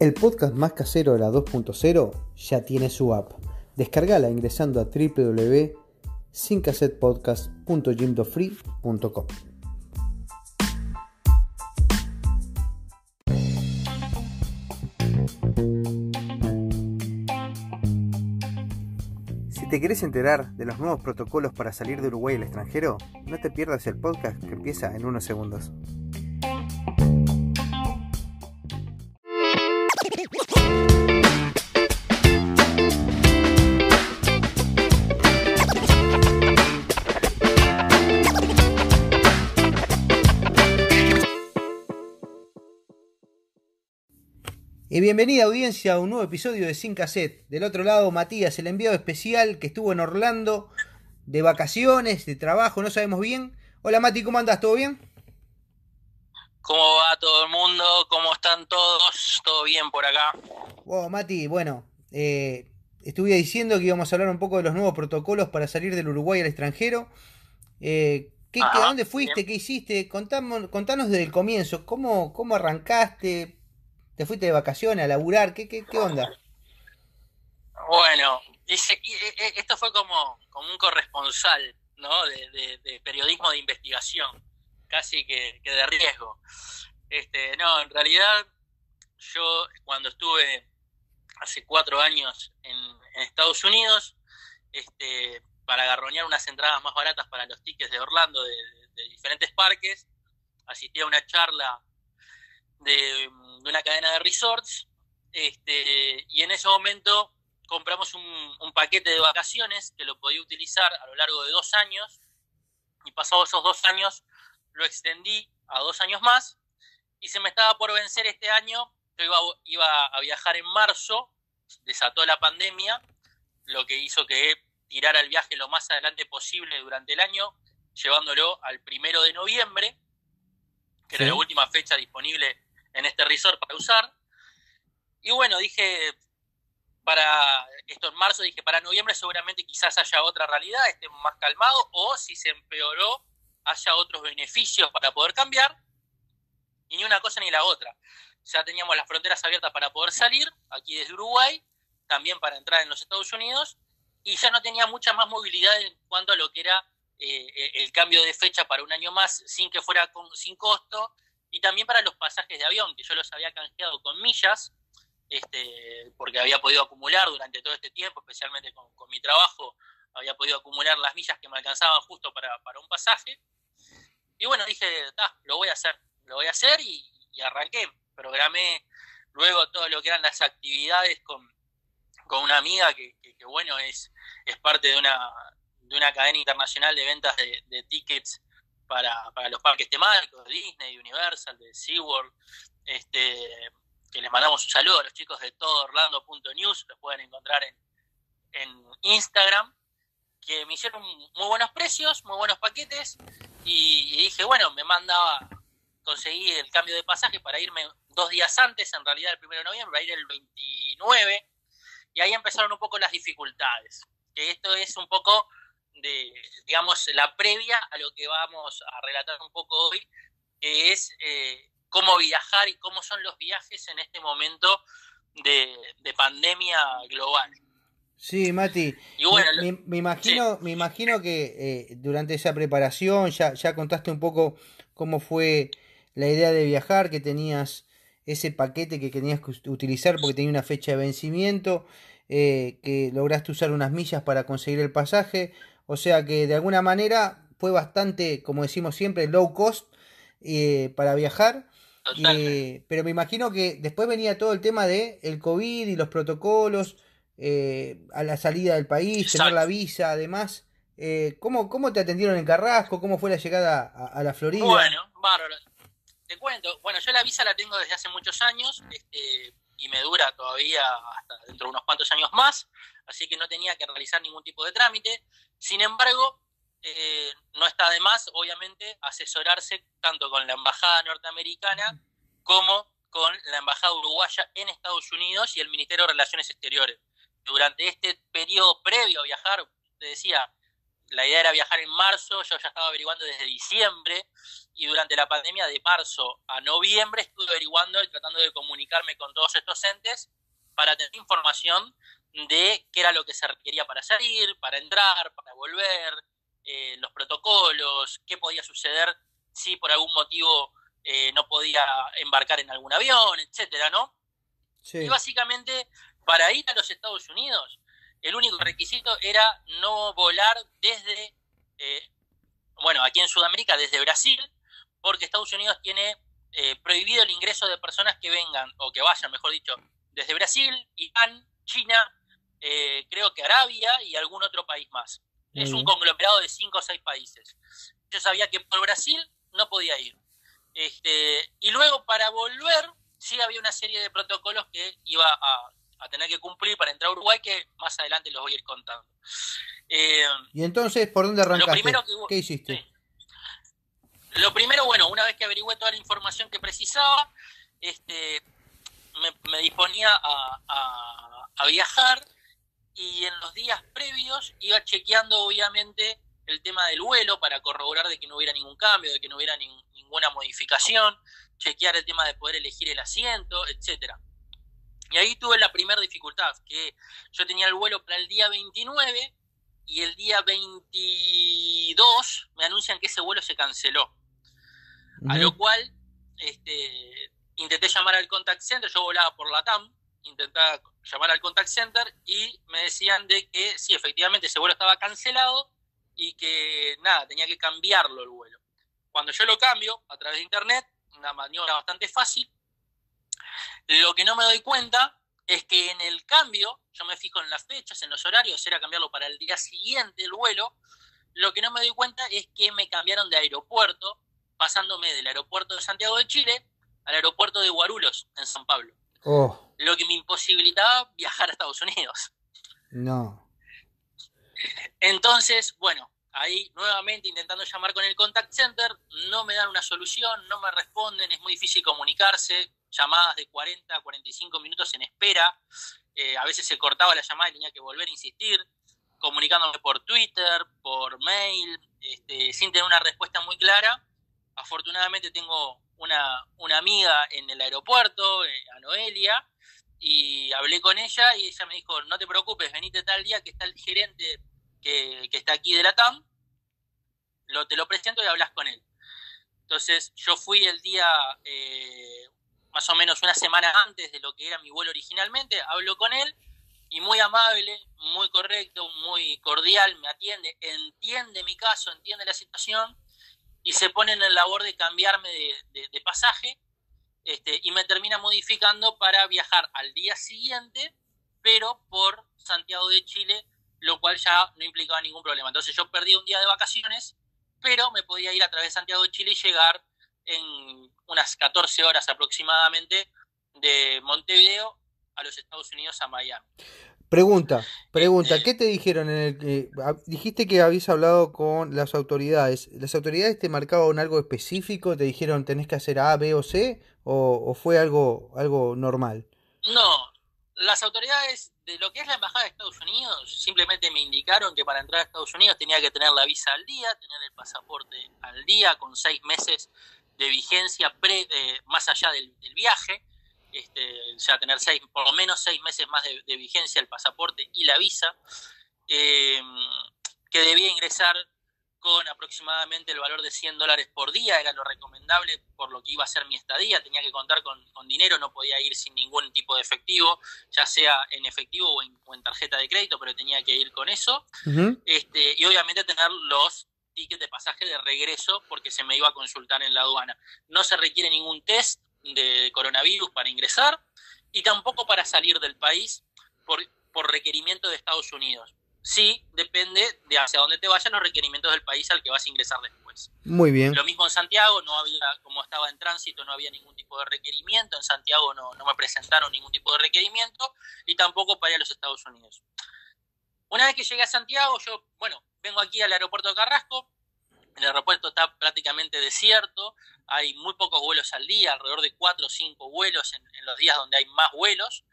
El podcast más casero de la 2.0 ya tiene su app. Descargala ingresando a www.sincassetpodcast.jimdofree.com. Si te querés enterar de los nuevos protocolos para salir de Uruguay al extranjero, no te pierdas el podcast que empieza en unos segundos. Y bienvenida audiencia a un nuevo episodio de Sin Cassette. Del otro lado, Matías, el enviado especial que estuvo en Orlando de vacaciones, de trabajo, no sabemos bien. Hola Mati, ¿cómo andas? ¿Todo bien? ¿Cómo va todo el mundo? ¿Cómo están todos? ¿Todo bien por acá? Wow, Mati, bueno, eh, estuve diciendo que íbamos a hablar un poco de los nuevos protocolos para salir del Uruguay al extranjero. Eh, ¿qué, Ajá, qué- ¿Dónde fuiste? bien. ¿Qué hiciste? Contamos, contanos desde el comienzo. ¿Cómo, cómo arrancaste? ¿Te fuiste de vacaciones a laburar? ¿Qué, qué, qué onda? Bueno, ese- e- e- esto fue como, como un corresponsal, ¿no? De, de- de periodismo de investigación, casi que, de riesgo. Este, no, en realidad yo cuando estuve hace cuatro años en, Estados Unidos, este, para agarroñar unas entradas más baratas para los tickets de Orlando de diferentes parques, asistí a una charla de, de una cadena de resorts, este, y en ese momento compramos un, un paquete de vacaciones que lo podía utilizar a lo largo de dos años, y pasados esos dos años lo extendí a dos años más, y se me estaba por vencer este año, yo iba, iba a viajar en marzo, desató la pandemia, lo que hizo que tirara el viaje lo más adelante posible durante el año, llevándolo al primero de noviembre, que Sí. era la última fecha disponible en este resort para usar. Y bueno, dije, para esto en marzo, dije, para noviembre seguramente quizás haya otra realidad, esté más calmado, o si se empeoró, haya otros beneficios para poder cambiar. Ni una cosa ni la otra. Ya teníamos las fronteras abiertas para poder salir, aquí desde Uruguay, también para entrar en los Estados Unidos, y ya no tenía mucha más movilidad en cuanto a lo que era eh, el cambio de fecha para un año más sin que fuera con, sin costo, y también para los pasajes de avión, que yo los había canjeado con millas, este, porque había podido acumular durante todo este tiempo, especialmente con, con mi trabajo, había podido acumular las millas que me alcanzaban justo para, para un pasaje. Y bueno, dije, "Ta, lo voy a hacer, lo voy a hacer y, arranqué. Programé luego todo lo que eran las actividades con, con una amiga que, que- bueno, es, es parte de una, de una cadena internacional de ventas de tickets para, para los parques temáticos, de Disney, Universal, de SeaWorld, este, que les mandamos un saludo a los chicos de todoorlando.news, los pueden encontrar en, en Instagram, que me hicieron muy buenos precios, muy buenos paquetes, y, y dije, bueno, me mandaba, conseguí el cambio de pasaje para irme dos días antes, en realidad el 1 de noviembre, para ir el 29, y ahí empezaron un poco las dificultades, que esto es un poco de, digamos, la previa a lo que vamos a relatar un poco hoy, que es eh, cómo viajar y cómo son los viajes en este momento de, de pandemia global. Sí, Mati. Y bueno, me, me imagino, me imagino que eh, durante esa preparación ya, ya contaste un poco cómo fue la idea de viajar, que tenías ese paquete que tenías que utilizar porque tenía una fecha de vencimiento, eh, que lograste usar unas millas para conseguir el pasaje, o sea que de alguna manera fue bastante, como decimos siempre, low cost eh, para viajar. Eh, pero me imagino que después venía todo el tema de el COVID y los protocolos eh, a la salida del país, tener la visa, además. Eh, ¿cómo, ¿Cómo te atendieron en Carrasco? ¿Cómo fue la llegada a, a la Florida? Bueno, bárbaro. Te cuento, bueno, yo la visa la tengo desde hace muchos años este, y me dura todavía hasta dentro de unos cuantos años más, así que no tenía que realizar ningún tipo de trámite. Sin embargo, eh, no está de más, obviamente, asesorarse tanto con la embajada norteamericana como con la embajada uruguaya en Estados Unidos y el Ministerio de Relaciones Exteriores. Durante este periodo previo a viajar, te decía, la idea era viajar en marzo, yo ya estaba averiguando desde diciembre y durante la pandemia de marzo a noviembre estuve averiguando y tratando de comunicarme con todos estos entes para tener información de qué era lo que se requería para salir, para entrar, para volver, eh, los protocolos, qué podía suceder si por algún motivo eh, no podía embarcar en algún avión, etcétera, ¿no? Y básicamente, para ir a los Estados Unidos, el único requisito era no volar desde, eh, bueno, aquí en Sudamérica, desde Brasil, porque Estados Unidos tiene prohibido el ingreso de personas que vengan, o que vayan, mejor dicho, desde Brasil, Irán, China, creo que Arabia y algún otro país más. Es un conglomerado de cinco o seis países. Yo sabía que por Brasil no podía ir. Este, y luego para volver, sí había una serie de protocolos que iba a, tener que cumplir para entrar a Uruguay, que más adelante los voy a ir contando. Eh, y entonces, ¿por dónde arrancaste? ¿Qué hiciste? Lo primero, bueno, una vez que averigüé toda la información que precisaba, este, me, disponía a, a viajar y en los días previos iba chequeando obviamente el tema del vuelo para corroborar de que no hubiera ningún cambio, de que no hubiera ninguna modificación, chequear el tema de poder elegir el asiento, etcétera. Y ahí tuve la primera dificultad, que yo tenía el vuelo para el día 29 y el día 22 me anuncian que ese vuelo se canceló. A lo cual este, intenté llamar al contact center, yo volaba por la TAM, intentaba llamar al contact center y me decían de que sí, efectivamente ese vuelo estaba cancelado y que nada, tenía que cambiarlo el vuelo. Cuando yo lo cambio a través de internet, una maniobra bastante fácil, lo que no me doy cuenta es que en el cambio, yo me fijo en las fechas, en los horarios, era cambiarlo para el día siguiente el vuelo, lo que no me doy cuenta es que me cambiaron de aeropuerto, pasándome del aeropuerto de Santiago de Chile al aeropuerto de Guarulhos, en San Pablo. Oh lo que me imposibilitaba viajar a Estados Unidos. No. Entonces, bueno, ahí nuevamente intentando llamar con el contact center, no me dan una solución, no me responden, es muy difícil comunicarse, llamadas de 40 a 45 minutos en espera, eh, a veces se cortaba la llamada y tenía que volver a insistir, comunicándome por Twitter, por mail, este, sin tener una respuesta muy clara. Afortunadamente tengo una, una amiga en el aeropuerto, eh, a Noelia, y hablé con ella y ella me dijo, no te preocupes, venite tal día que está el gerente que, está aquí de la TAM, te lo presento y hablas con él. Entonces yo fui el día eh, más o menos una semana antes de lo que era mi vuelo originalmente, hablo con él y muy amable, muy correcto, muy cordial, me atiende, entiende mi caso, entiende la situación y se pone en el labor de cambiarme de pasaje este, y me termina modificando para viajar al día siguiente, pero por Santiago de Chile, lo cual ya no implicaba ningún problema. Entonces yo perdí un día de vacaciones, pero me podía ir a través de Santiago de Chile y llegar en unas 14 horas aproximadamente de Montevideo a los Estados Unidos a Miami. Pregunta, pregunta, este, ¿qué te dijeron en el dijiste que habías hablado con las autoridades? ¿Las autoridades te marcaban algo específico? ¿Te dijeron tenés que hacer A, B o C? ¿O, fue algo, algo normal? No, las autoridades de lo que es la Embajada de Estados Unidos simplemente me indicaron que para entrar a Estados Unidos tenía que tener la visa al día, tener el pasaporte al día con seis meses de vigencia pre, eh, más allá del, viaje, este, o sea, tener seis, por lo menos seis meses más de, vigencia el pasaporte y la visa, eh, que debía ingresar con aproximadamente el valor de 100 dólares por día, era lo recomendable por lo que iba a ser mi estadía, tenía que contar con, dinero, no podía ir sin ningún tipo de efectivo, ya sea en efectivo o en, tarjeta de crédito, pero tenía que ir con eso, este, y obviamente tener los tickets de pasaje de regreso porque se me iba a consultar en la aduana. No se requiere ningún test de coronavirus para ingresar y tampoco para salir del país por, por requerimiento de Estados Unidos sí depende de hacia dónde te vayan los requerimientos del país al que vas a ingresar después. Muy bien. Lo mismo en Santiago, no había, como estaba en tránsito, no había ningún tipo de requerimiento, en Santiago no, no me presentaron ningún tipo de requerimiento y tampoco para ir a los Estados Unidos. Una vez que llegué a Santiago, yo, bueno, vengo aquí al aeropuerto de Carrasco, el aeropuerto está prácticamente desierto, hay muy pocos vuelos al día, alrededor de cuatro o cinco vuelos en, los días donde hay más vuelos.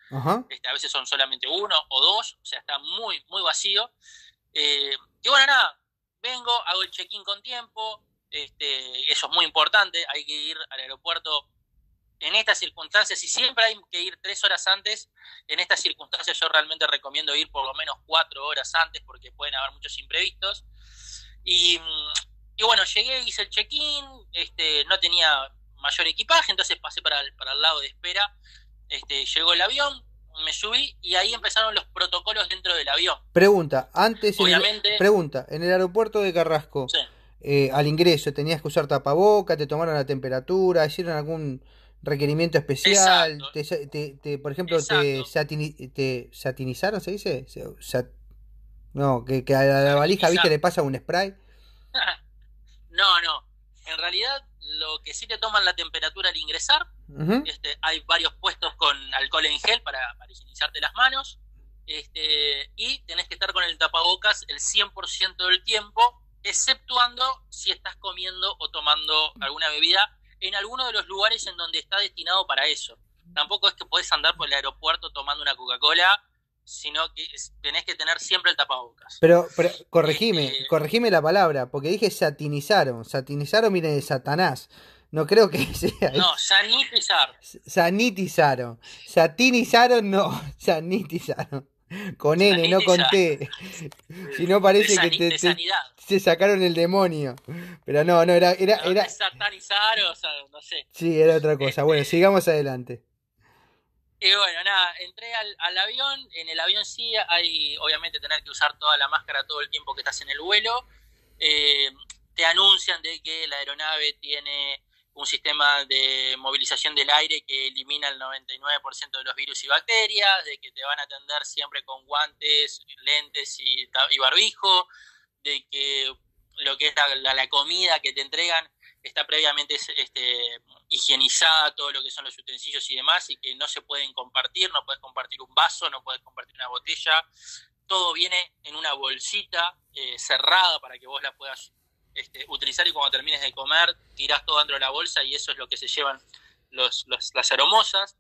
Este, a veces son solamente uno o dos, o sea, está muy, muy vacío. Eh, y bueno, nada, vengo, hago el check-in con tiempo, este, eso es muy importante, hay que ir al aeropuerto en estas circunstancias, y siempre hay que ir tres horas antes, en estas circunstancias yo realmente recomiendo ir por lo menos cuatro horas antes porque pueden haber muchos imprevistos. Y, bueno, llegué, hice el check-in, este, no tenía mayor equipaje, entonces pasé para el, para el lado de espera, este, llegó el avión, me subí y ahí empezaron los protocolos dentro del avión. Pregunta, antes, Obviamente, pregunta, en el aeropuerto de Carrasco, eh, al ingreso, ¿tenías que usar tapaboca? ¿Te tomaron la temperatura? ¿Hicieron algún requerimiento especial? Te, por ejemplo, te, te, satinizaron, se dice? no, que, a la, valija, ¿viste? Le pasa un spray. no, no. En realidad, lo que sí te toman la temperatura al ingresar, este, hay varios puestos con alcohol en gel para, para higienizarte las manos, este, y tenés que estar con el tapabocas el 100% del tiempo, exceptuando si estás comiendo o tomando alguna bebida en alguno de los lugares en donde está destinado para eso. Tampoco es que podés andar por el aeropuerto tomando una Coca-Cola, sino que tenés que tener siempre el tapabocas. Pero, pero corregime, este, corregime la palabra, porque dije satinizaron. Satinizaron viene de Satanás. No creo que sea. No, sanitizar. Sanitizaron. Satinizaron, no. Sanitizaron. Con N, no con T. Si no parece que te, se sacaron el demonio. Pero no, no, era. era, era... Satanizar o sea, no sé. Sí, era otra cosa. Bueno, este, sigamos adelante. Y bueno, nada, entré al, al, avión. En el avión sí hay, obviamente, tener que usar toda la máscara todo el tiempo que estás en el vuelo. Eh, te anuncian de que la aeronave tiene un sistema de movilización del aire que elimina el 99% de los virus y bacterias, de que te van a atender siempre con guantes, lentes y, barbijo, de que lo que es la, comida que te entregan está previamente este, higienizada, todo lo que son los utensilios y demás, y que no se pueden compartir, no puedes compartir un vaso, no puedes compartir una botella, todo viene en una bolsita eh, cerrada para que vos la puedas este, utilizar y cuando termines de comer tirás todo dentro de la bolsa y eso es lo que se llevan los, las aromosas.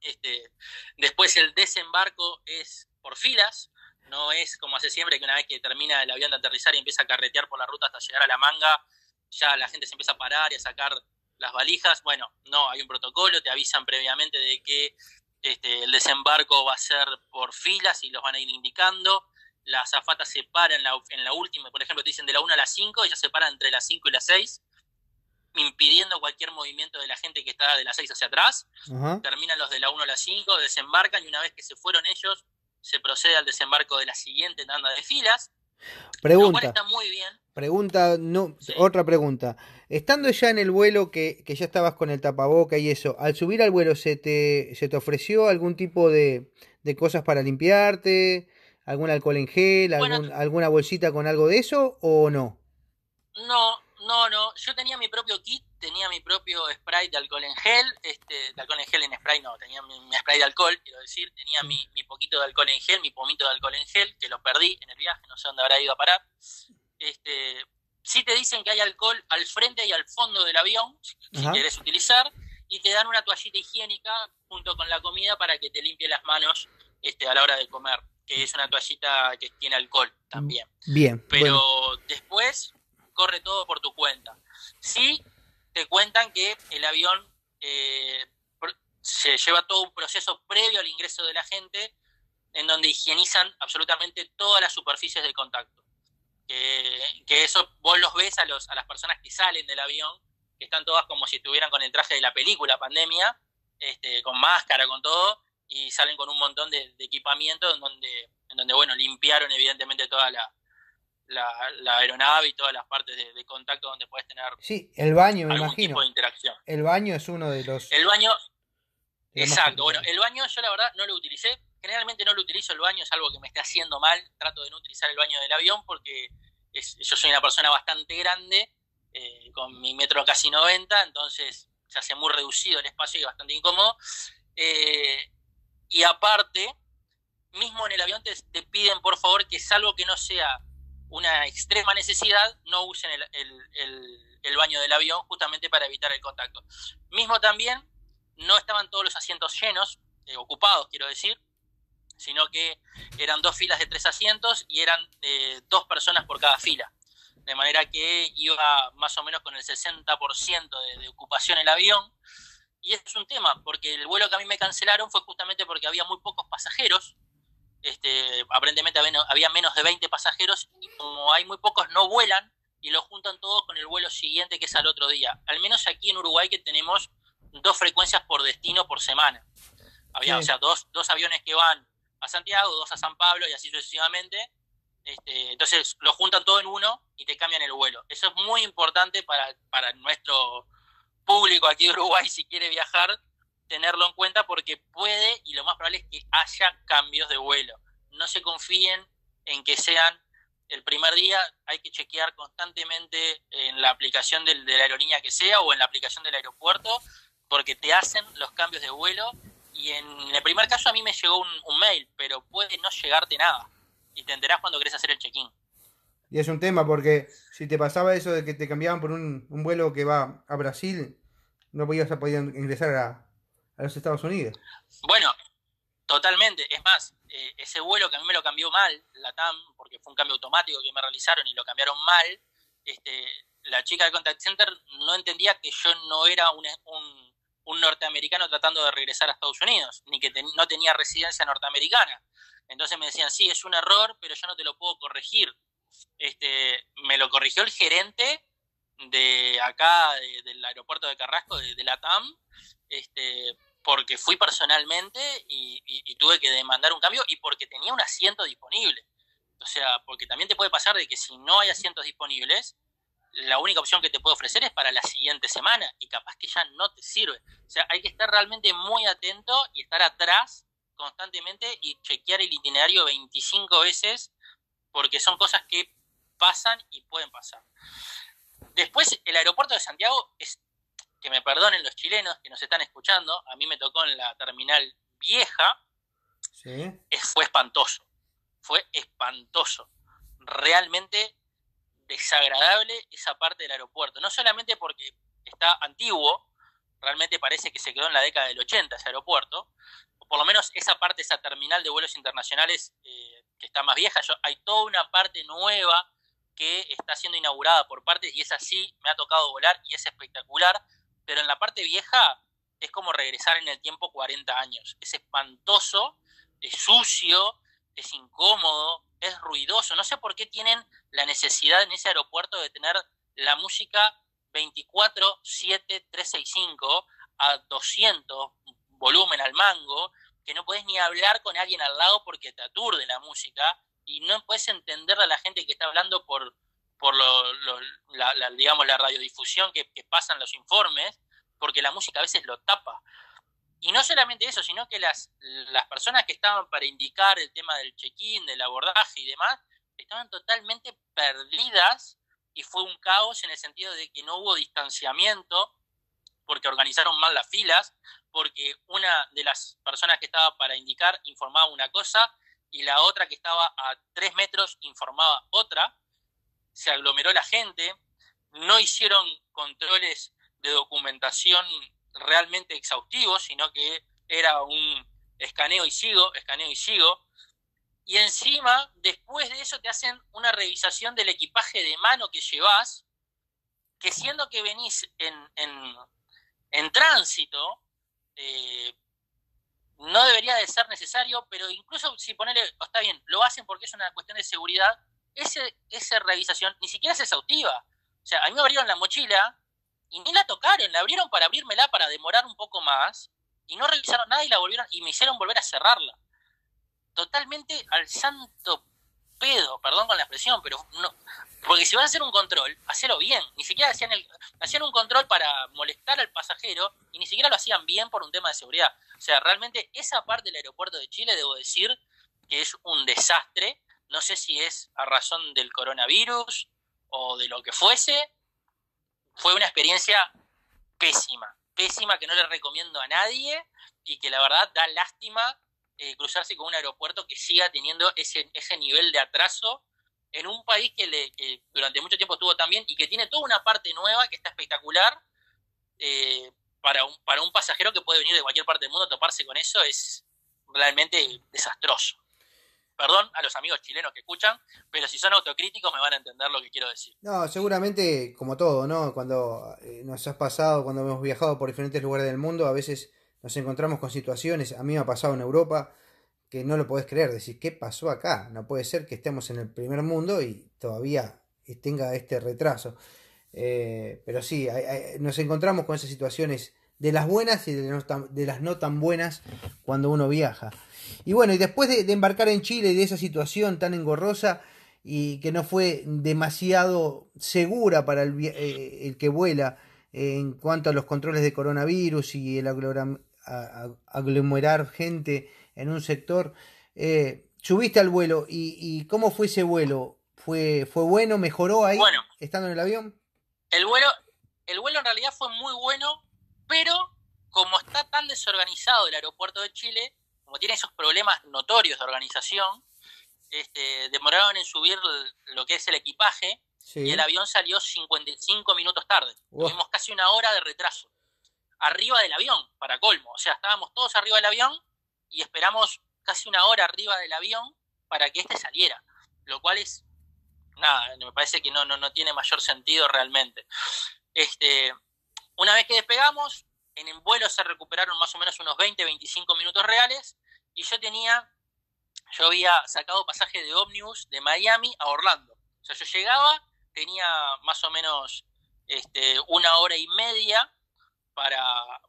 Este, después el desembarco es por filas, no es como hace siempre que una vez que termina el avión de aterrizar y empieza a carretear por la ruta hasta llegar a la manga, ya la gente se empieza a parar y a sacar las valijas. Bueno, no, hay un protocolo, te avisan previamente de que este, el desembarco va a ser por filas y los van a ir indicando la azafata se para en la, en la última, por ejemplo, te dicen de la 1 a la 5, ella se para entre las 5 y las 6, impidiendo cualquier movimiento de la gente que está de las 6 hacia atrás. Terminan los de la 1 a la 5, desembarcan y una vez que se fueron ellos, se procede al desembarco de la siguiente tanda de filas. Pregunta. Está muy bien. Pregunta, no, otra pregunta. Estando ya en el vuelo que, que, ya estabas con el tapaboca y eso, al subir al vuelo se te, se te ofreció algún tipo de, de cosas para limpiarte, algún alcohol en gel, alguna bolsita con algo de eso o no? No, no, no. Yo tenía mi propio kit, tenía mi propio spray de alcohol en gel, este, de alcohol en gel en spray no, tenía mi, spray de alcohol, quiero decir, tenía mi, mi, poquito de alcohol en gel, mi pomito de alcohol en gel, que lo perdí en el viaje, no sé dónde habrá ido a parar. Este, sí te dicen que hay alcohol al frente y al fondo del avión, si quieres utilizar, y te dan una toallita higiénica junto con la comida para que te limpie las manos este, a la hora de comer que es una toallita que tiene alcohol también. Bien. Pero después corre todo por tu cuenta. Sí, te cuentan que el avión eh, se lleva todo un proceso previo al ingreso de la gente en donde higienizan absolutamente todas las superficies de contacto. que eso vos los ves a, los, a las personas que salen del avión, que están todas como si estuvieran con el traje de la película pandemia, este, con máscara, con todo, y salen con un montón de, equipamiento en donde, en donde, bueno, limpiaron evidentemente toda la, la, aeronave y todas las partes de, contacto donde puedes tener sí, el baño, me algún imagino. tipo de interacción. El baño es uno de los... El baño, exacto, bueno, el baño yo la verdad no lo utilicé, generalmente no lo utilizo el baño, es algo que me está haciendo mal, trato de no utilizar el baño del avión porque yo soy una persona bastante grande, eh, con mi metro casi 90, entonces se hace muy reducido el espacio y bastante incómodo. Eh, y aparte, mismo en el avión te, piden por favor que salvo que no sea una extrema necesidad, no usen el, baño del avión justamente para evitar el contacto. Mismo también, no estaban todos los asientos llenos, eh, ocupados quiero decir, sino que eran dos filas de tres asientos y eran eh, dos personas por cada fila. de manera que iba más o menos con el 60% de, de ocupación el avión. Y es un tema, porque el vuelo que a mí me cancelaron fue justamente porque había muy pocos pasajeros, este, aparentemente había menos de 20 pasajeros y como hay muy pocos no vuelan y lo juntan todos con el vuelo siguiente que es al otro día. Al menos aquí en Uruguay que tenemos dos frecuencias por destino por semana. Había, o sea, dos, dos aviones que van a Santiago, dos a San Pablo y así sucesivamente. Este, entonces lo juntan todo en uno y te cambian el vuelo. Eso es muy importante para, para nuestro público aquí en Uruguay si quiere viajar, tenerlo en cuenta porque puede y lo más probable es que haya cambios de vuelo. No se confíen en que sean el primer día, hay que chequear constantemente en la aplicación de la aerolínea que sea o en la aplicación del aeropuerto porque te hacen los cambios de vuelo y en el primer caso a mí me llegó un, mail, pero puede no llegarte nada y te enterás cuando querés hacer el check-in. Y es un tema porque si te pasaba eso de que te cambiaban por un, vuelo que va a Brasil, no podías poder ingresar a, a los Estados Unidos. Bueno, totalmente. Es más, eh, ese vuelo que a mí me lo cambió mal, la TAM, porque fue un cambio automático que me realizaron y lo cambiaron mal, este, la chica del contact center no entendía que yo no era un, un, norteamericano tratando de regresar a Estados Unidos, ni que no tenía residencia norteamericana. Entonces me decían, sí, es un error, pero yo no te lo puedo corregir. Este, me lo corrigió el gerente de acá, del aeropuerto de Carrasco, de, de la TAM, este, porque fui personalmente y, tuve que demandar un cambio y porque tenía un asiento disponible. O sea, porque también te puede pasar de que si no hay asientos disponibles, la única opción que te puedo ofrecer es para la siguiente semana y capaz que ya no te sirve. O sea, hay que estar realmente muy atento y estar atrás constantemente y chequear el itinerario 25 veces porque son cosas que pasan y pueden pasar. Después, el aeropuerto de Santiago es que me perdonen los chilenos que nos están escuchando, a mí me tocó en la terminal vieja, fue espantoso, fue espantoso, realmente desagradable esa parte del aeropuerto, no solamente porque está antiguo, realmente parece que se quedó en la década del 80 ese aeropuerto, por lo menos esa parte, esa terminal de vuelos internacionales eh, que está más vieja, Yo, hay toda una parte nueva que está siendo inaugurada por partes y es así, me ha tocado volar y es espectacular, pero en la parte vieja es como regresar en el tiempo 40 años. Es espantoso, es sucio, es incómodo, es ruidoso. No sé por qué tienen la necesidad en ese aeropuerto de tener la música 24, 7, 365 a 200, volumen al mango, que no puedes ni hablar con alguien al lado porque te aturde la música y no puedes entender a la gente que está hablando por, por lo, la, digamos, la radiodifusión que, que, pasan los informes, porque la música a veces lo tapa. Y no solamente eso, sino que las, las personas que estaban para indicar el tema del check-in, del abordaje y demás, estaban totalmente perdidas y fue un caos en el sentido de que no hubo distanciamiento, porque organizaron mal las filas, porque una de las personas que estaba para indicar informaba una cosa y la otra que estaba a tres metros informaba otra, se aglomeró la gente, no hicieron controles de documentación realmente exhaustivos, sino que era un escaneo y sigo, escaneo y sigo. Y encima, después de eso, te hacen una revisación del equipaje de mano que llevas, que siendo que venís en, en, tránsito, eh, no debería de ser necesario, pero incluso si ponerle, está bien, lo hacen porque es una cuestión de seguridad, ese, esa revisación ni siquiera es exhaustiva. O sea, a mí me abrieron la mochila y ni la tocaron, la abrieron para abrírmela para demorar un poco más y no revisaron nada y la volvieron y me hicieron volver a cerrarla. Totalmente al santo pedo, perdón con la expresión, pero no, porque si vas a hacer un control, hacelo bien. Ni siquiera hacían, el, hacían un control para molestar al pasajero y ni siquiera lo hacían bien por un tema de seguridad. O sea, realmente esa parte del aeropuerto de Chile, debo decir, que es un desastre no sé si es a razón del coronavirus o de lo que fuese, fue una experiencia pésima, pésima que no le recomiendo a nadie y que la verdad da lástima eh, cruzarse con un aeropuerto que siga teniendo ese, ese nivel de atraso en un país que, le, durante mucho tiempo estuvo tan bien y que tiene toda una parte nueva que está espectacular. Eh, para, un, para un pasajero que puede venir de cualquier parte del mundo toparse con eso es realmente desastroso. Perdón a los amigos chilenos que escuchan, pero si son autocríticos me van a entender lo que quiero decir. No, seguramente como todo, ¿no? Cuando eh, nos has pasado, cuando hemos viajado por diferentes lugares del mundo, a veces nos encontramos con situaciones, a mí me ha pasado en Europa, que no lo podés creer, decir, ¿qué pasó acá? No puede ser que estemos en el primer mundo y todavía tenga este retraso. Eh, pero sí, nos encontramos con esas situaciones de las buenas y de, las no tan buenas cuando uno viaja. Y bueno, y después de, embarcar en Chile y de esa situación tan engorrosa y que no fue demasiado segura para el, eh, el que vuela en cuanto a los controles de coronavirus y el aglomerar gente en un sector, eh, subiste al vuelo y, ¿cómo fue ese vuelo? ¿Fue, ¿Fue bueno? ¿Mejoró ahí bueno, estando en el avión? El vuelo, el vuelo en realidad fue muy bueno pero como está tan desorganizado el aeropuerto de Chile, como tiene esos problemas notorios de organización, este, demoraron en subir lo que es el equipaje y el avión salió 55 minutos tarde. Tuvimos casi una hora de retraso. Arriba del avión, para colmo. O sea, estábamos todos arriba del avión y esperamos casi una hora arriba del avión para que este saliera. Lo cual es, nada, me parece que no, no, no tiene mayor sentido realmente. Este, una vez que despegamos, en el vuelo se recuperaron más o menos unos 20, 25 minutos reales y yo tenía, yo había sacado pasaje de Omnibus de Miami a Orlando. O sea, yo llegaba, tenía más o menos este, una hora y media para,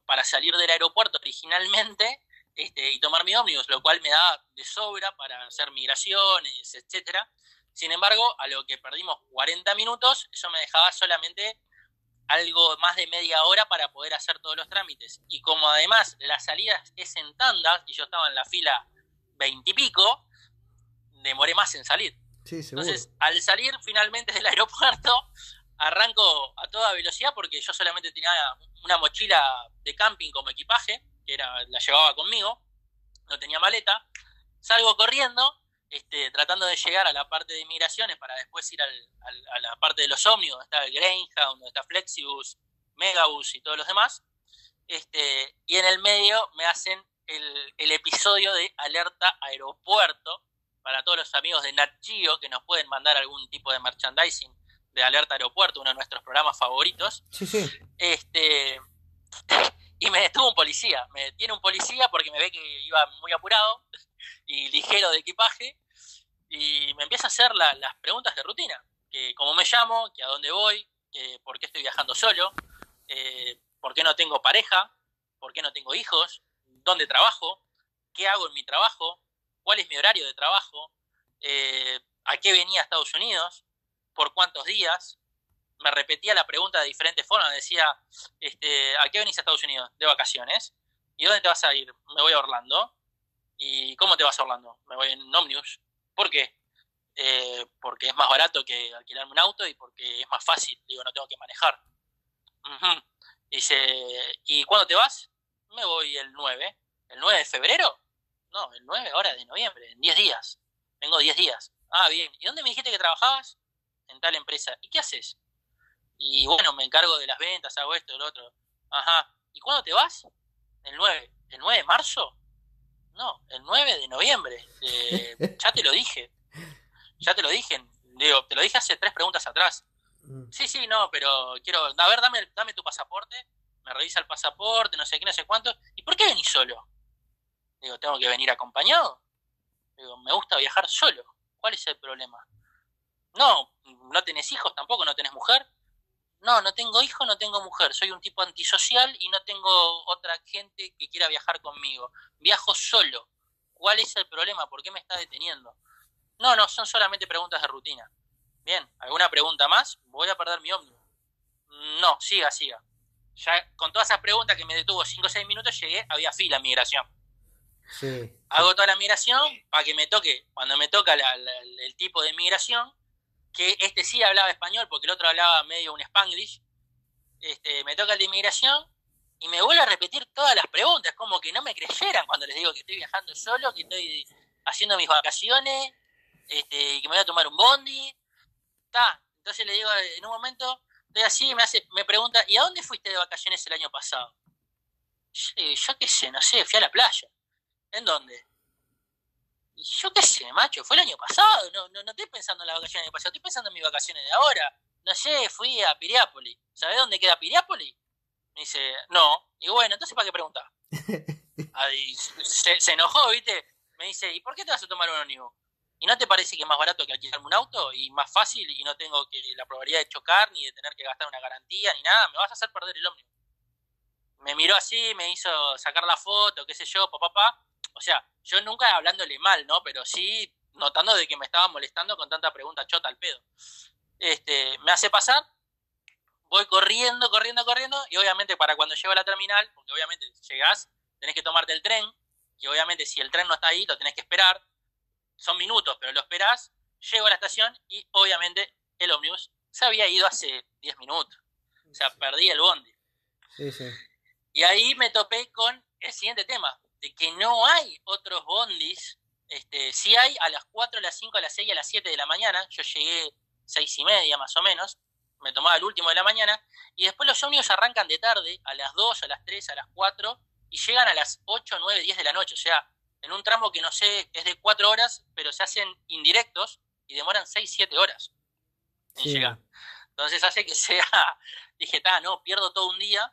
para salir del aeropuerto originalmente este, y tomar mi ómnibus, lo cual me da de sobra para hacer migraciones, etcétera. Sin embargo, a lo que perdimos 40 minutos, eso me dejaba solamente algo más de media hora para poder hacer todos los trámites. Y como además la salida es en tandas y yo estaba en la fila veintipico, demoré más en salir. Entonces, al salir finalmente del aeropuerto, arranco a toda velocidad porque yo solamente tenía una mochila de camping como equipaje, que era, la llevaba conmigo, no tenía maleta. Salgo corriendo este, tratando de llegar a la parte de inmigraciones para después ir al, a la parte de los ómnibus, donde está el Greyhound, donde está Flexibus, Megabus y todos los demás. Este, y en el medio me hacen el, el, episodio de Alerta Aeropuerto para todos los amigos de Nat Geo que nos pueden mandar algún tipo de merchandising de Alerta Aeropuerto, uno de nuestros programas favoritos. Sí, sí. Este, y me detuvo un policía. Me detiene un policía porque me ve que iba muy apurado y ligero de equipaje y me empieza a hacer las preguntas de rutina, que cómo me llamo, que a dónde voy, que por qué estoy viajando solo, eh, por qué no tengo pareja, por qué no tengo hijos, dónde trabajo, qué hago en mi trabajo, cuál es mi horario de trabajo, eh, a qué venía a Estados Unidos, por cuántos días. Me repetía la pregunta de diferentes formas, decía, este, ¿a qué venís a Estados Unidos? De vacaciones. ¿Y dónde te vas a ir? Me voy a Orlando. ¿Y cómo te vas a Orlando? Me voy en Omnius. ¿Por qué? Eh, porque es más barato que alquilarme un auto y porque es más fácil. Digo, no tengo que manejar. Dice, ¿y cuándo te vas? Me voy el 9. ¿El 9 de febrero? No, el 9 ahora de noviembre, en 10 días. Vengo 10 días. Ah, bien. ¿Y dónde me dijiste que trabajabas? En tal empresa. ¿Y qué haces? Y bueno, me encargo de las ventas, hago esto, lo otro. Ajá. ¿Y cuándo te vas? El 9. ¿El 9 de marzo? No, el 9 de noviembre. ya te lo dije. Ya te lo dije. Digo, te lo dije hace tres preguntas atrás. Mm. Sí, sí, no, pero quiero. A ver, dame, dame tu pasaporte. Me revisa el pasaporte, no sé qué, no sé cuánto. ¿Y por qué venís solo? Digo, ¿tengo que venir acompañado? Digo, me gusta viajar solo. ¿Cuál es el problema? No, no tenés hijos tampoco, no tenés mujer. No, no tengo hijo, no tengo mujer, soy un tipo antisocial y no tengo otra gente que quiera viajar conmigo. Viajo solo. ¿Cuál es el problema? ¿Por qué me está deteniendo? No, no, son solamente preguntas de rutina. Bien, ¿alguna pregunta más? Voy a perder mi ómnibus. No, siga, siga. Ya con todas esas preguntas que me detuvo 5 o 6 minutos llegué, había fila en migración. Sí, Hago toda la migración para que me toque, cuando me toca el tipo de migración, que este sí hablaba español porque el otro hablaba medio un spanglish, este, me toca el de inmigración y me vuelve a repetir todas las preguntas, como que no me creyeran cuando les digo que estoy viajando solo, que estoy haciendo mis vacaciones, este, y que me voy a tomar un bondi. está Entonces le digo, en un momento, estoy así, me, hace, me pregunta, ¿y a dónde fuiste de vacaciones el año pasado? Yo, yo qué sé, no sé, fui a la playa. ¿En dónde? Y yo qué sé, macho, fue el año pasado, no, no, no estoy pensando en las vacaciones del pasado, estoy pensando en mis vacaciones de ahora. No sé, fui a Piriápolis. ¿Sabés dónde queda Piriápolis? Me dice, no. Y bueno, entonces ¿para qué preguntar? Ahí se, se, enojó, ¿viste? Me dice, ¿y por qué te vas a tomar un ómnibus? ¿Y no te parece que es más barato que alquilarme un auto y más fácil y no tengo que la probabilidad de chocar ni de tener que gastar una garantía ni nada? Me vas a hacer perder el ómnibus. Me miró así, me hizo sacar la foto, qué sé yo, papá, papá. O sea, yo nunca hablándole mal, ¿no? Pero sí notando de que me estaba molestando con tanta pregunta chota al pedo. Este, me hace pasar, voy corriendo, corriendo, corriendo, y obviamente para cuando llego a la terminal, porque obviamente llegás, tenés que tomarte el tren, y obviamente si el tren no está ahí, lo tenés que esperar, son minutos, pero lo esperás, llego a la estación y obviamente el ómnibus se había ido hace 10 minutos. O sea, perdí el bondi. Sí, sí. Y ahí me topé con el siguiente tema, de que no hay otros bondis. Este, sí hay a las 4, a las 5, a las 6, a las 7 de la mañana. Yo llegué 6 y media más o menos. Me tomaba el último de la mañana. Y después los ómnibus arrancan de tarde, a las 2, a las 3, a las 4. Y llegan a las 8, 9, 10 de la noche. O sea, en un tramo que no sé, es de cuatro horas, pero se hacen indirectos y demoran seis, siete horas en llegar. Entonces hace que sea, dije, ta, no, pierdo todo un día.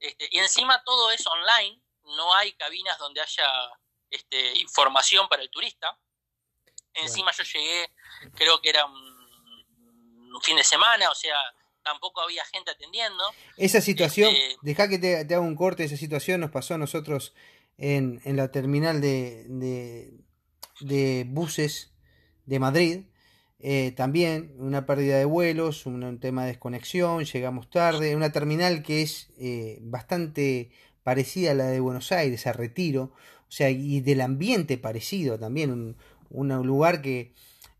Este, y encima todo es online, no hay cabinas donde haya este, información para el turista. Encima yo llegué, creo que era un, fin de semana, o sea, tampoco había gente atendiendo. Esa situación, este, deja que te, te haga un corte, esa situación nos pasó a nosotros en, en la terminal de, de, buses de Madrid. Eh, también una pérdida de vuelos, un, tema de desconexión, llegamos tarde, una terminal que es eh, bastante parecida a la de Buenos Aires, a Retiro, o sea, y del ambiente parecido también, un, un lugar que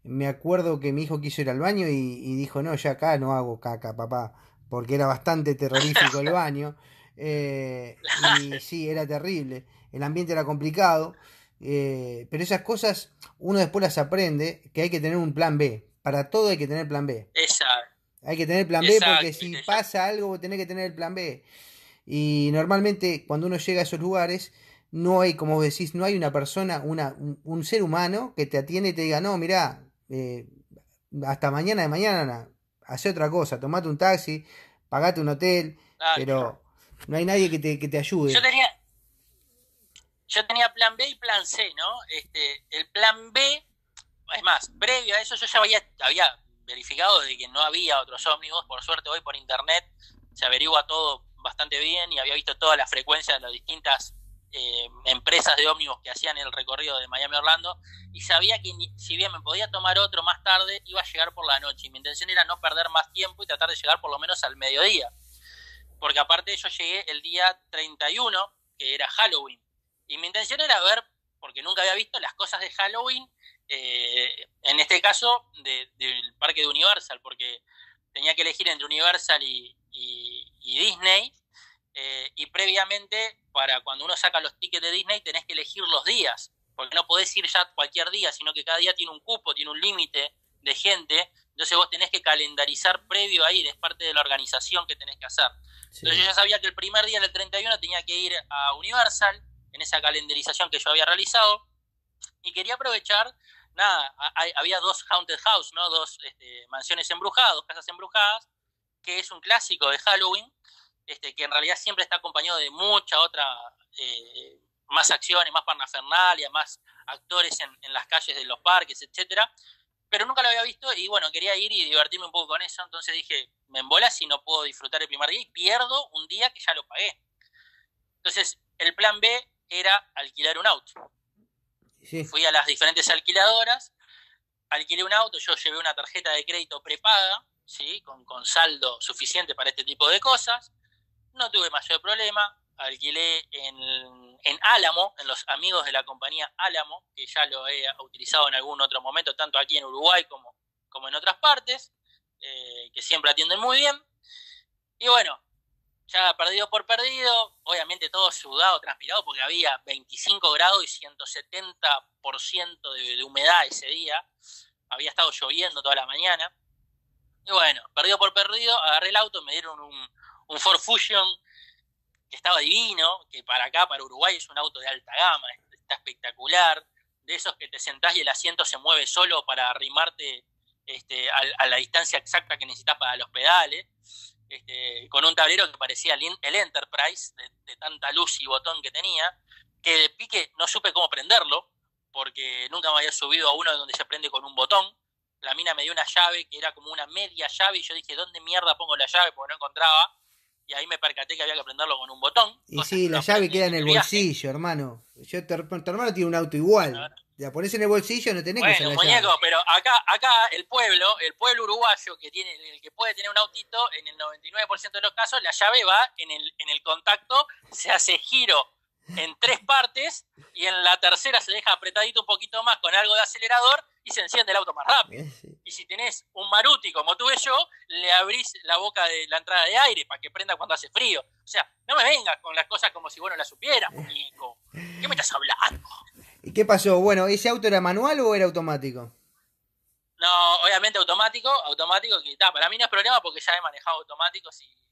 me acuerdo que mi hijo quiso ir al baño y, y, dijo, no, ya acá no hago caca, papá, porque era bastante terrorífico el baño, eh, y sí, era terrible el ambiente era complicado, eh, pero esas cosas uno después las aprende, que hay que tener un plan B. Para todo hay que tener plan B. Exacto. Hay que tener plan B porque si pasa algo, tenés que tener el plan B. Y normalmente cuando uno llega a esos lugares, no hay, como decís, no hay una persona, una, un, ser humano que te atiende y te diga, no, mira eh, hasta mañana de mañana, hace otra cosa, tomate un taxi, pagate un hotel, pero no hay nadie que te, que te ayude. Yo tenía, yo tenía plan B y plan C, ¿no? Este, el plan B, es más, previo a eso yo ya había, había verificado de que no había otros ómnibus, por suerte hoy por internet se averigua todo bastante bien y había visto todas las frecuencias de las distintas eh, empresas de ómnibus que hacían el recorrido de Miami Orlando y sabía que si bien me podía tomar otro más tarde, iba a llegar por la noche y mi intención era no perder más tiempo y tratar de llegar por lo menos al mediodía. Porque aparte yo llegué el día 31, que era Halloween. Y mi intención era ver, porque nunca había visto las cosas de Halloween, eh, en este caso del parque de Universal, porque tenía que elegir entre Universal y, Disney. Eh, y previamente, para cuando uno saca los tickets de Disney, tenés que elegir los días, porque no podés ir ya cualquier día, sino que cada día tiene un cupo, tiene un límite de gente. Entonces vos tenés que calendarizar previo ahí, es parte de la organización que tenés que hacer. Entonces yo ya sabía que el primer día del 31 tenía que ir a Universal, en esa calendarización que yo había realizado y quería aprovechar, nada, había dos haunted house, ¿no? Dos este, mansiones embrujadas, dos casas embrujadas, que es un clásico de Halloween, este, que en realidad siempre está acompañado de mucha otra, eh, más acciones, más parnafernalia, más actores en, en, las calles de los parques, etcétera, pero nunca lo había visto y bueno, quería ir y divertirme un poco con eso, entonces dije, me embola si no puedo disfrutar el primer día y pierdo un día que ya lo pagué. Entonces, el plan B era alquilar un auto. Fui a las diferentes alquiladoras, alquilé un auto, yo llevé una tarjeta de crédito prepaga, ¿sí? con, con saldo suficiente para este tipo de cosas, no tuve mayor problema, alquilé en, en, Álamo, en los amigos de la compañía Álamo, que ya lo he utilizado en algún otro momento, tanto aquí en Uruguay como, como en otras partes, eh, que siempre atienden muy bien. Y bueno, ya perdido por perdido, obviamente todo sudado, transpirado, porque había 25 grados y 170% de, de humedad ese día, había estado lloviendo toda la mañana. Y bueno, perdido por perdido, agarré el auto, me dieron un, un Ford Fusion que estaba divino, que para acá, para Uruguay, es un auto de alta gama, está espectacular. de esos que te sentás y el asiento se mueve solo para arrimarte este, a, la distancia exacta que necesitas para los pedales, este, con un tablero que parecía el, Enterprise, de, tanta luz y botón que tenía, que de pique no supe cómo prenderlo, porque nunca me había subido a uno donde se prende con un botón. La mina me dio una llave que era como una media llave y yo dije, ¿dónde mierda pongo la llave? Porque no encontraba. Y ahí me percaté que había que prenderlo con un botón. Y sí, la llave queda en el bolsillo, hermano. Yo, tu hermano tiene un auto igual. La pones en el bolsillo, no tenés bueno, que muñeco, pero acá, acá el pueblo, el pueblo uruguayo que tiene, el que puede tener un autito, en el 99% de los casos, la llave va en el, en el contacto, se hace giro en tres partes y en la tercera se deja apretadito un poquito más con algo de acelerador y se enciende el auto más rápido. Y si tenés un Maruti como tuve yo, le abrís la boca de la entrada de aire para que prenda cuando hace frío. O sea, no me vengas con las cosas como si vos no las supieras, muñeco. ¿Qué me estás hablando? ¿Y qué pasó? Bueno, ¿ese auto era manual o era automático? No, obviamente automático, automático, que para mí no es problema porque ya he manejado automáticos y,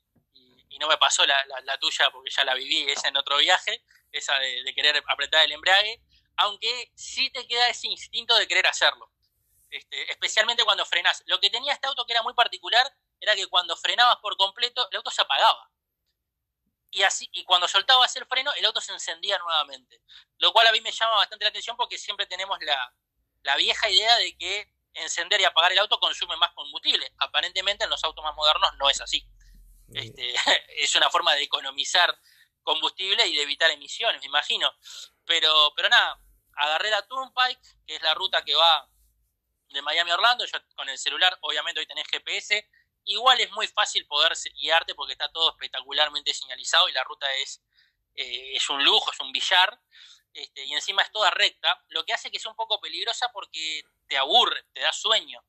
no me pasó la, tuya porque ya la viví, esa en otro viaje, esa de, querer apretar el embrague, aunque sí te queda ese instinto de querer hacerlo, este, especialmente cuando frenás. Lo que tenía este auto que era muy particular era que cuando frenabas por completo, el auto se apagaba y así y cuando soltabas el freno el auto se encendía nuevamente. Lo cual a mí me llama bastante la atención porque siempre tenemos la, vieja idea de que encender y apagar el auto consume más combustible. Aparentemente en los autos más modernos no es así. Este, es una forma de economizar combustible y de evitar emisiones, me imagino. Pero, pero nada, agarré la Turnpike, que es la ruta que va de Miami a Orlando. Yo con el celular, obviamente hoy tenés GPS, Igual es muy fácil poder guiarte porque está todo espectacularmente señalizado y la ruta es, eh, es un lujo, es un billar. Este, y encima es toda recta, lo que hace que sea un poco peligrosa porque te aburre, te da sueño.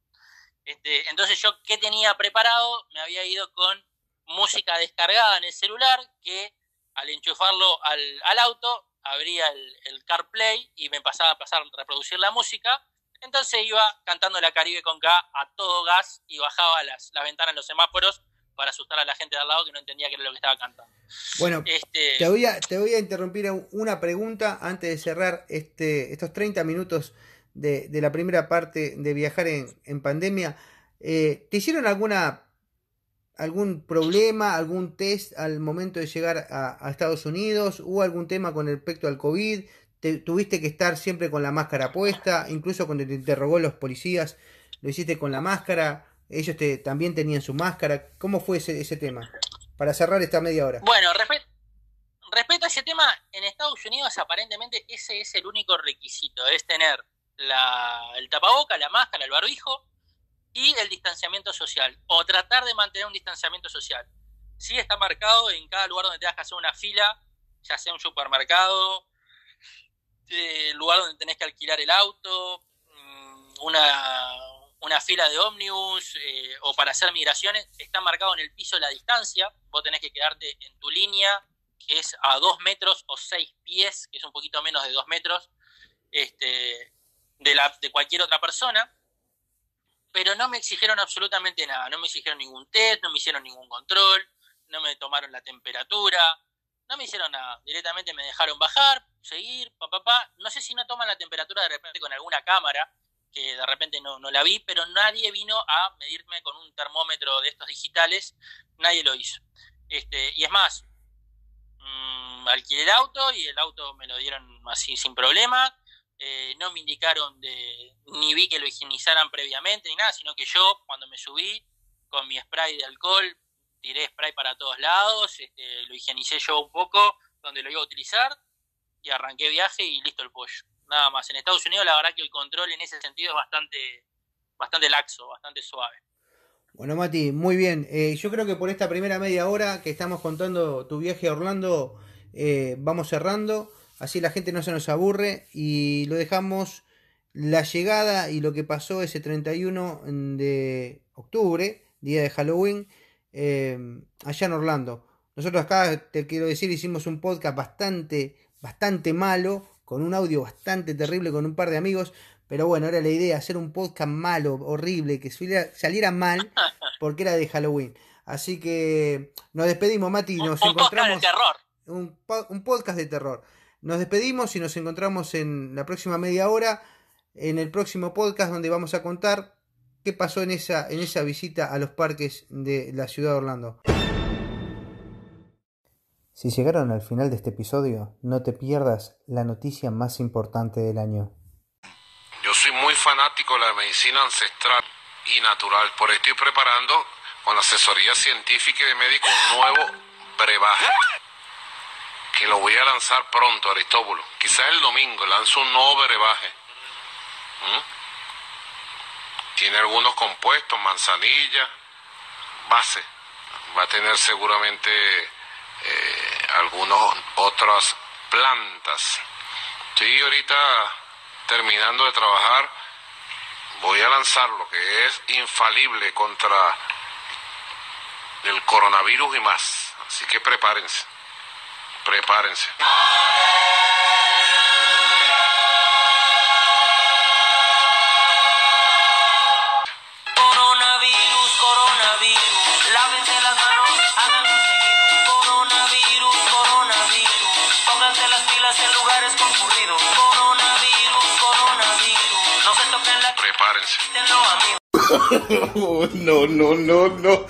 Este, entonces yo, ¿qué tenía preparado? Me había ido con música descargada en el celular que al enchufarlo al, al auto abría el, el, CarPlay y me pasaba a pasar a reproducir la música entonces iba cantando la Caribe con K a todo gas y bajaba las, las ventanas en los semáforos para asustar a la gente de al lado que no entendía qué era lo que estaba cantando. Bueno, este... te, voy a, te voy a interrumpir una pregunta antes de cerrar este, estos 30 minutos de, la primera parte de viajar en, pandemia. Eh, ¿Te hicieron alguna algún problema, algún test al momento de llegar a, Estados Unidos? ¿Hubo algún tema con respecto al COVID? tuviste que estar siempre con la máscara puesta, incluso cuando te interrogó los policías, lo hiciste con la máscara, ellos te, también tenían su máscara. ¿Cómo fue ese, tema? Para cerrar esta media hora. Bueno, respecto a ese tema, en Estados Unidos aparentemente ese es el único requisito, es tener la, el tapaboca, la máscara, el barbijo y el distanciamiento social, o tratar de mantener un distanciamiento social. Sí está marcado en cada lugar donde tengas que hacer una fila, ya sea un supermercado, el lugar donde tenés que alquilar el auto, mm, una, una fila de ómnibus eh, o para hacer migraciones, está marcado en el piso la distancia, vos tenés que quedarte en tu línea, que es a dos metros o seis pies, que es un poquito menos de dos metros, este, de, la, de cualquier otra persona, pero no me exigieron absolutamente nada, no me exigieron ningún test, no me hicieron ningún control, no me tomaron la temperatura, no me hicieron nada, directamente me dejaron bajar, seguir, papá, pa, no sé si no toman la temperatura de repente con alguna cámara, que de repente no, no la vi, pero nadie vino a medirme con un termómetro de estos digitales, nadie lo hizo. Este, y es más, mmm, alquilé el auto y el auto me lo dieron así sin problema, eh, no me indicaron de, ni vi que lo higienizaran previamente ni nada, sino que yo cuando me subí con mi spray de alcohol, tiré spray para todos lados, este, lo higienicé yo un poco donde lo iba a utilizar y arranqué viaje y listo el pollo. Nada más. En Estados Unidos la verdad que el control en ese sentido es bastante, bastante laxo, bastante suave. Bueno, Mati, muy bien. Eh, yo creo que por esta primera media hora que estamos contando tu viaje a Orlando, eh, vamos cerrando. Así la gente no se nos aburre y lo dejamos la llegada y lo que pasó ese 31 de octubre, día de Halloween, eh, allá en Orlando. Nosotros acá, te quiero decir, hicimos un podcast bastante bastante malo, con un audio bastante terrible con un par de amigos, pero bueno, era la idea, hacer un podcast malo, horrible, que saliera, mal, porque era de Halloween. Así que nos despedimos, Mati, nos un encontramos. Podcast de terror. Un, un, podcast de terror. Nos despedimos y nos encontramos en la próxima media hora, en el próximo podcast donde vamos a contar qué pasó en esa, en esa visita a los parques de la ciudad de Orlando. Si llegaron al final de este episodio, no te pierdas la noticia más importante del año. Yo soy muy fanático de la medicina ancestral y natural, por eso estoy preparando con la asesoría científica y de médico un nuevo brebaje que lo voy a lanzar pronto, Aristóbulo. Quizás el domingo lanzo un nuevo brebaje. ¿Mm? Tiene algunos compuestos, manzanilla, base. Va a tener seguramente eh, algunas otras plantas. Estoy ahorita terminando de trabajar. Voy a lanzar lo que es infalible contra el coronavirus y más. Así que prepárense. Prepárense. Coronavirus, coronavirus, lávense las manos, háganlo seguido. Coronavirus, coronavirus, pónganse las pilas en lugares concurridos. Coronavirus, coronavirus, no se toquen la Prepárense. Amigos. Oh, no, no, no, no.